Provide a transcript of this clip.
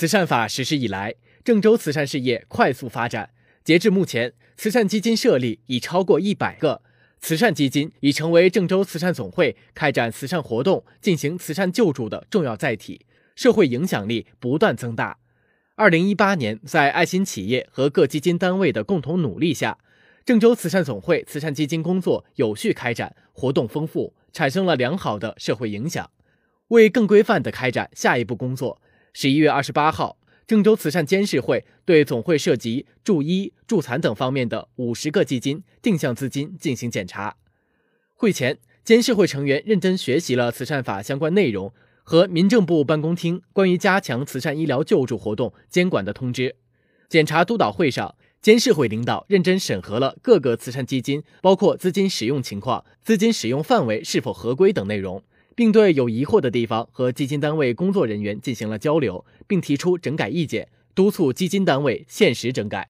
慈善法实施以来，郑州慈善事业快速发展。截至目前，慈善基金设立已超过一百个，慈善基金已成为郑州慈善总会开展慈善活动、进行慈善救助的重要载体，社会影响力不断增大。二零一八年，在爱心企业和各基金单位的共同努力下，郑州慈善总会慈善基金工作有序开展，活动丰富，产生了良好的社会影响。为更规范地开展下一步工作，十一月二十八号，郑州慈善监事会对总会涉及助医、助残等方面的五十个基金定向资金进行检查。会前，监事会成员认真学习了慈善法相关内容。和民政部办公厅关于加强慈善医疗救助活动监管的通知。检查督导会上，监事会领导认真审核了各个慈善基金，包括资金使用情况、资金使用范围是否合规等内容，并对有疑惑的地方和基金单位工作人员进行了交流，并提出整改意见，督促基金单位限时整改。